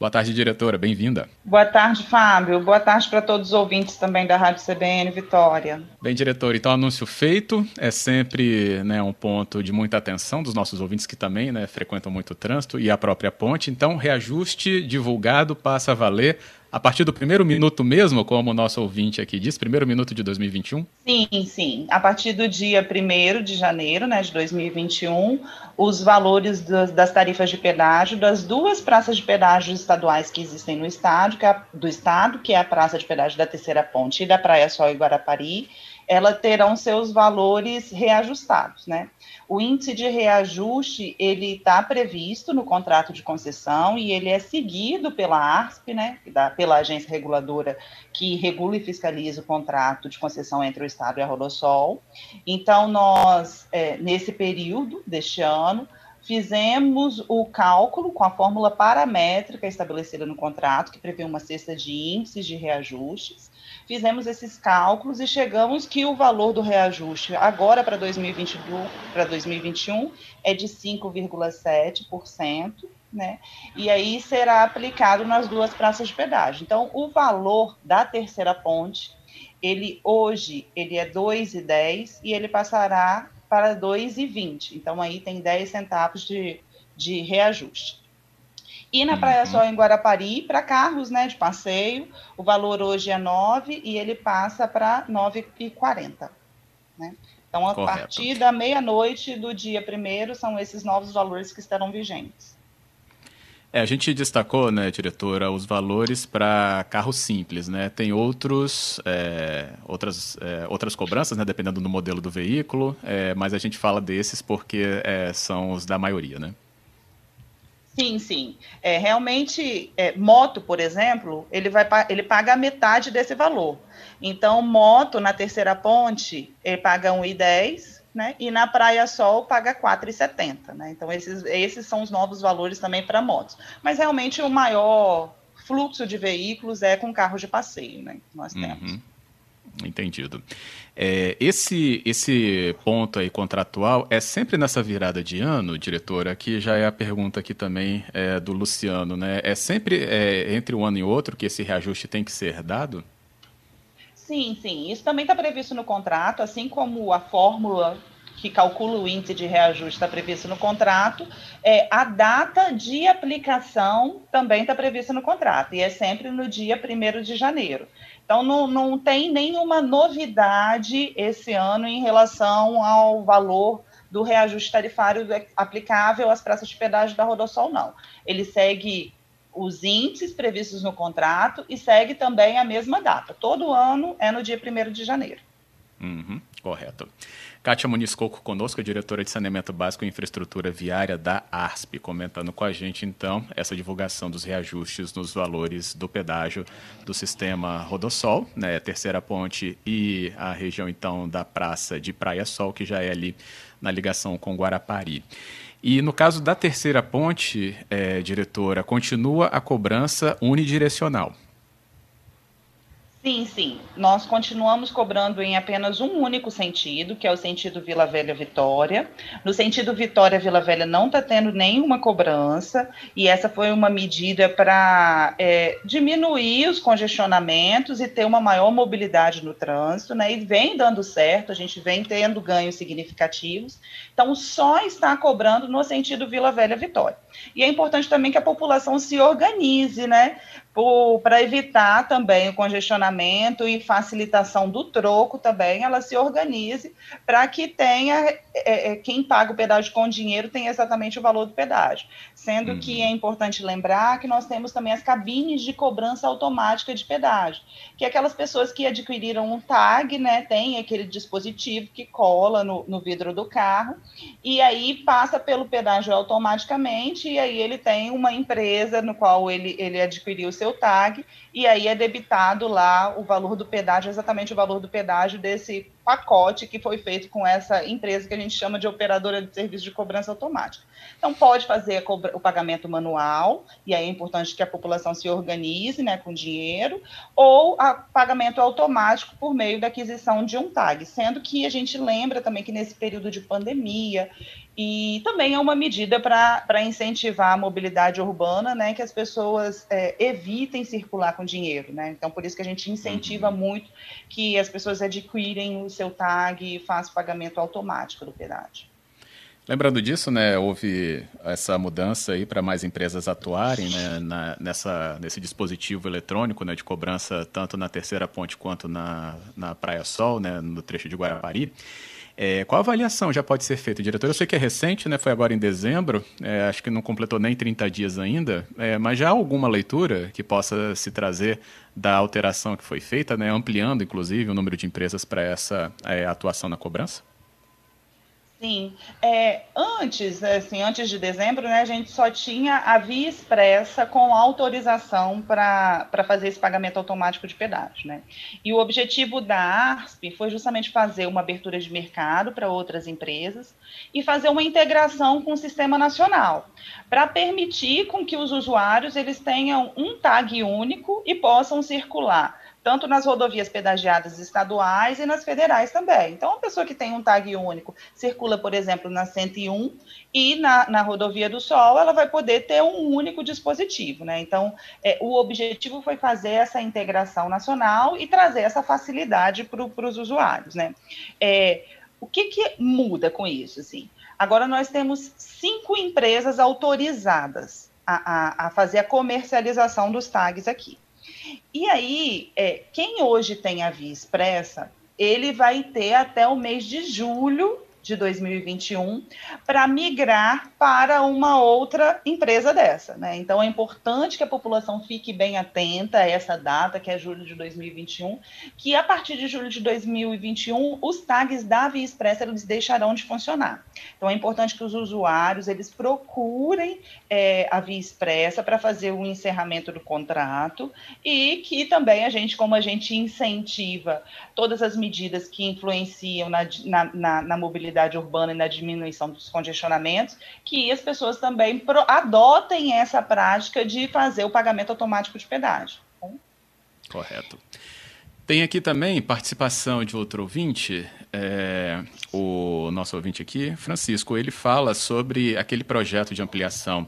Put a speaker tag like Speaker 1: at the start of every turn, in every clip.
Speaker 1: Boa tarde, diretora. Bem-vinda.
Speaker 2: Boa tarde, Fábio. Boa tarde para todos os ouvintes também da Rádio CBN Vitória.
Speaker 1: Bem, diretor, então anúncio feito. É sempre né, um ponto de muita atenção dos nossos ouvintes que também né, frequentam muito o trânsito e a própria ponte. Então, reajuste divulgado passa a valer a partir do primeiro minuto mesmo, como o nosso ouvinte aqui diz, primeiro minuto de 2021?
Speaker 2: Sim, sim. A partir do dia 1 de janeiro né, de 2021, os valores das, das, tarifas de pedágio das duas praças de pedágio estaduais que existem no estado, que é, do estado, que é a praça de pedágio da Terceira Ponte e da Praia Sol e Guarapari, elas terão seus valores reajustados, né? O índice de reajuste, ele está previsto no contrato de concessão e ele é seguido pela ARSP, né, da, pela agência reguladora que regula e fiscaliza o contrato de concessão entre o Estado e a Rodosol. Então, nós, é, nesse período deste ano, fizemos o cálculo com a fórmula paramétrica estabelecida no contrato, que prevê uma cesta de índices de reajustes. Fizemos esses cálculos e chegamos que o valor do reajuste agora para 2021 é de 5,7%, né? E aí será aplicado nas duas praças de pedágio. Então, o valor da terceira ponte, ele hoje ele é 2,10 e ele passará para 2,20. Então, aí tem 10 centavos de, de reajuste. E na Praia uhum. Sol, em Guarapari, para carros né, de passeio, o valor hoje é 9 e ele passa para 9,40. Né? Então, a Correto. partir da meia-noite do dia primeiro, são esses novos valores que estarão vigentes.
Speaker 1: É, a gente destacou, né, diretora, os valores para carros simples, né? Tem outros, é, outras, é, outras cobranças, né, dependendo do modelo do veículo, é, mas a gente fala desses porque é, são os da maioria, né?
Speaker 2: Sim, sim. É, realmente, é, moto, por exemplo, ele, vai, ele paga metade desse valor. Então, moto na terceira ponte, ele paga 1,10 né? E na Praia Sol paga 4,70, né? Então esses, esses são os novos valores também para motos. Mas realmente o maior fluxo de veículos é com carros de passeio, né? Nós temos. Uhum.
Speaker 1: Entendido. É, esse, esse ponto aí contratual é sempre nessa virada de ano, diretora, que já é a pergunta aqui também é, do Luciano, né? É sempre é, entre um ano e outro que esse reajuste tem que ser dado?
Speaker 2: Sim, sim. Isso também está previsto no contrato, assim como a fórmula que calcula o índice de reajuste está previsto no contrato, é, a data de aplicação também está prevista no contrato, e é sempre no dia 1 de janeiro. Então, não, não tem nenhuma novidade esse ano em relação ao valor do reajuste tarifário aplicável às praças de pedágio da Rodosol, não. Ele segue os índices previstos no contrato e segue também a mesma data. Todo ano é no dia 1 de janeiro.
Speaker 1: Uhum, correto. Kátia Muniz Coco conosco, diretora de Saneamento Básico e Infraestrutura Viária da ARSP, comentando com a gente, então, essa divulgação dos reajustes nos valores do pedágio do sistema Rodossol, né, Terceira Ponte e a região, então, da Praça de Praia Sol, que já é ali na ligação com Guarapari. E no caso da terceira ponte, é, diretora, continua a cobrança unidirecional.
Speaker 2: Sim, sim. Nós continuamos cobrando em apenas um único sentido, que é o sentido Vila Velha Vitória. No sentido Vitória Vila Velha não está tendo nenhuma cobrança, e essa foi uma medida para é, diminuir os congestionamentos e ter uma maior mobilidade no trânsito, né? E vem dando certo, a gente vem tendo ganhos significativos. Então, só está cobrando no sentido Vila Velha Vitória. E é importante também que a população se organize, né? Para evitar também o congestionamento e facilitação do troco também, ela se organize para que tenha é, é, quem paga o pedágio com dinheiro tenha exatamente o valor do pedágio. Sendo uhum. que é importante lembrar que nós temos também as cabines de cobrança automática de pedágio, que é aquelas pessoas que adquiriram um tag, né, tem aquele dispositivo que cola no, no vidro do carro e aí passa pelo pedágio automaticamente e aí ele tem uma empresa no qual ele, ele adquiriu seu tag e aí é debitado lá o valor do pedágio, exatamente o valor do pedágio desse pacote que foi feito com essa empresa que a gente chama de operadora de serviço de cobrança automática. Então, pode fazer o pagamento manual, e aí é importante que a população se organize né, com dinheiro, ou pagamento automático por meio da aquisição de um tag, sendo que a gente lembra também que nesse período de pandemia e também é uma medida para incentivar a mobilidade urbana, né, que as pessoas é, evitem circular com dinheiro, né? Então, por isso que a gente incentiva uhum. muito que as pessoas adquirem o seu tag e façam pagamento automático do pedágio.
Speaker 1: Lembrando disso, né, houve essa mudança aí para mais empresas atuarem né, na, nessa, nesse dispositivo eletrônico né, de cobrança tanto na Terceira Ponte quanto na, na Praia Sol, né, no trecho de Guarapari. É, qual avaliação já pode ser feita, diretor? Eu sei que é recente, né? Foi agora em dezembro, é, acho que não completou nem 30 dias ainda, é, mas já há alguma leitura que possa se trazer da alteração que foi feita, né? Ampliando, inclusive, o número de empresas para essa é, atuação na cobrança?
Speaker 2: Sim, é, antes, assim, antes de dezembro, né, a gente só tinha a via expressa com autorização para fazer esse pagamento automático de pedágio, né? E o objetivo da ARSP foi justamente fazer uma abertura de mercado para outras empresas e fazer uma integração com o sistema nacional, para permitir com que os usuários eles tenham um tag único e possam circular tanto nas rodovias pedagiadas estaduais e nas federais também. Então, uma pessoa que tem um tag único circula, por exemplo, na 101 e na, na rodovia do Sol, ela vai poder ter um único dispositivo, né? Então, é, o objetivo foi fazer essa integração nacional e trazer essa facilidade para os usuários, né? É, o que, que muda com isso, assim? Agora nós temos cinco empresas autorizadas a, a, a fazer a comercialização dos tags aqui. E aí, é, quem hoje tem a via expressa, ele vai ter até o mês de julho de 2021 para migrar para uma outra empresa dessa, né? Então é importante que a população fique bem atenta a essa data, que é julho de 2021, que a partir de julho de 2021 os tags da Via Expressa eles deixarão de funcionar. Então é importante que os usuários eles procurem é, a Via Expressa para fazer o encerramento do contrato e que também a gente, como a gente incentiva todas as medidas que influenciam na, na, na, na mobilidade mobilidade urbana e na diminuição dos congestionamentos, que as pessoas também adotem essa prática de fazer o pagamento automático de pedágio.
Speaker 1: Correto. Tem aqui também participação de outro ouvinte, é, o nosso ouvinte aqui, Francisco. Ele fala sobre aquele projeto de ampliação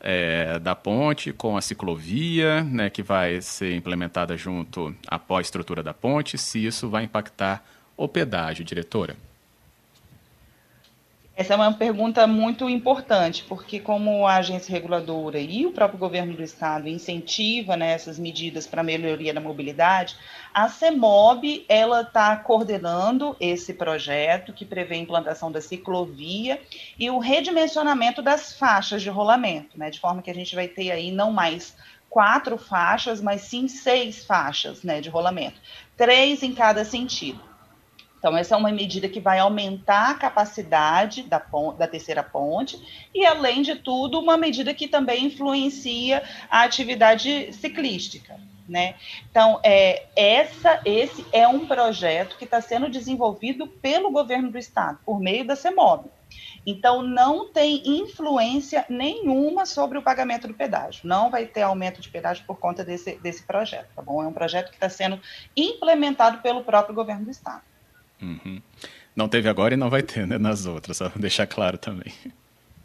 Speaker 1: é, da ponte com a ciclovia, né, que vai ser implementada junto após a estrutura da ponte, se isso vai impactar o pedágio, diretora.
Speaker 2: Essa é uma pergunta muito importante, porque como a agência reguladora e o próprio governo do estado incentiva né, essas medidas para melhoria da mobilidade, a CEMOB ela está coordenando esse projeto que prevê a implantação da ciclovia e o redimensionamento das faixas de rolamento, né, de forma que a gente vai ter aí não mais quatro faixas, mas sim seis faixas né, de rolamento, três em cada sentido. Então, essa é uma medida que vai aumentar a capacidade da, da terceira ponte e, além de tudo, uma medida que também influencia a atividade ciclística. Né? Então, é, essa, esse é um projeto que está sendo desenvolvido pelo governo do estado, por meio da CEMOB. Então, não tem influência nenhuma sobre o pagamento do pedágio. Não vai ter aumento de pedágio por conta desse, desse projeto, tá bom? É um projeto que está sendo implementado pelo próprio governo do estado.
Speaker 1: Uhum. Não teve agora e não vai ter, né, nas outras, só deixar claro também.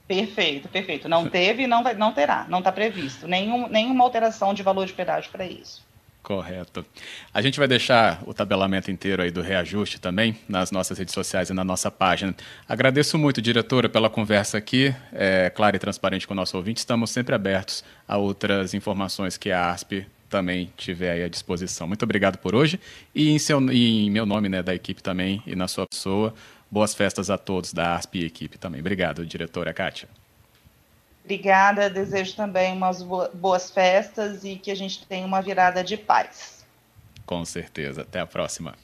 Speaker 2: Perfeito, perfeito. Não teve e não, vai, não terá, não está previsto nenhum, nenhuma alteração de valor de pedágio para isso.
Speaker 1: Correto. A gente vai deixar o tabelamento inteiro aí do reajuste também nas nossas redes sociais e na nossa página. Agradeço muito, diretora, pela conversa aqui, é, clara e transparente com o nosso ouvinte. Estamos sempre abertos a outras informações que a ASP também tiver aí à disposição. Muito obrigado por hoje e em, seu, e em meu nome, né, da equipe também e na sua pessoa, boas festas a todos da ASP e equipe também. Obrigado, diretora Kátia.
Speaker 2: Obrigada, desejo também umas boas festas e que a gente tenha uma virada de paz.
Speaker 1: Com certeza. Até a próxima.